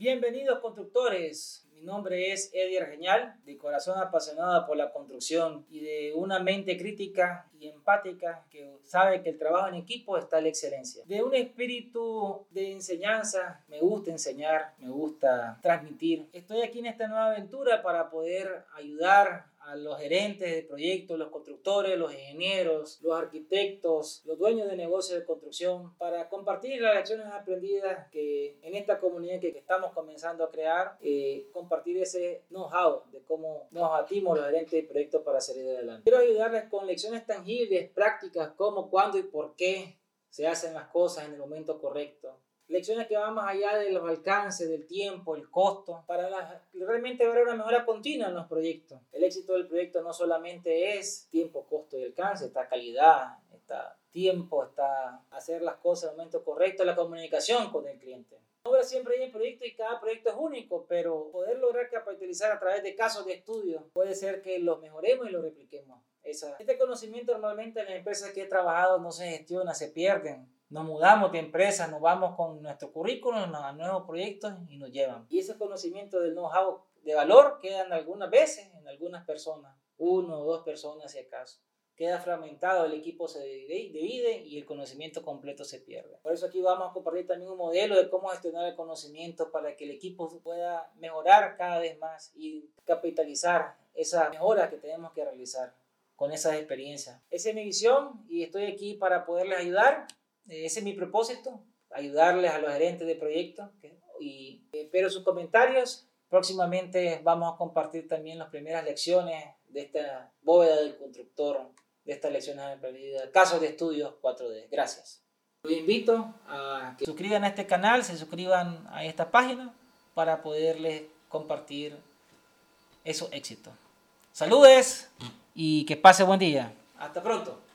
Bienvenidos constructores. Mi nombre es Eddie Argeñal, de corazón apasionado por la construcción y de una mente crítica y empática que sabe que el trabajo en equipo está la excelencia. De un espíritu de enseñanza, me gusta enseñar, me gusta transmitir. Estoy aquí en esta nueva aventura para poder ayudar a los gerentes de proyectos, los constructores, los ingenieros, los arquitectos, los dueños de negocios de construcción, para compartir las lecciones aprendidas que en esta comunidad que, estamos comenzando a crear, eh, compartir ese know-how de cómo nos batimos los gerentes de proyectos para salir adelante. Quiero ayudarles con lecciones tangibles, prácticas, cómo, cuándo y por qué se hacen las cosas en el momento correcto lecciones que van más allá de los alcances, del tiempo, el costo, para realmente haber una mejora continua en los proyectos. El éxito del proyecto no solamente es tiempo, costo y alcance, está calidad, está tiempo, está hacer las cosas en el momento correcto, la comunicación con el cliente. Ahora siempre hay proyecto y cada proyecto es único, pero poder lograr capitalizar a través de casos de estudio puede ser que los mejoremos y lo repliquemos. este conocimiento normalmente en las empresas que he trabajado no se gestiona, se pierden nos mudamos de empresa, nos vamos con nuestro currículum a nuevos proyectos y nos llevan. Y ese conocimiento del know-how de valor quedan algunas veces en algunas personas, uno o dos personas si acaso. Queda fragmentado, el equipo se divide y el conocimiento completo se pierde. Por eso aquí vamos a compartir también un modelo de cómo gestionar el conocimiento para que el equipo pueda mejorar cada vez más y capitalizar esa mejora que tenemos que realizar con esas experiencias. Esa es mi visión y estoy aquí para poderles ayudar ese es mi propósito, ayudarles a los gerentes de proyectos. Y espero sus comentarios. Próximamente vamos a compartir también las primeras lecciones de esta bóveda del constructor, de estas lecciones aprendidas, casos de estudios 4D. Gracias. Los invito a que suscriban a este canal, se suscriban a esta página para poderles compartir esos éxitos. Saludes y que pase buen día. Hasta pronto.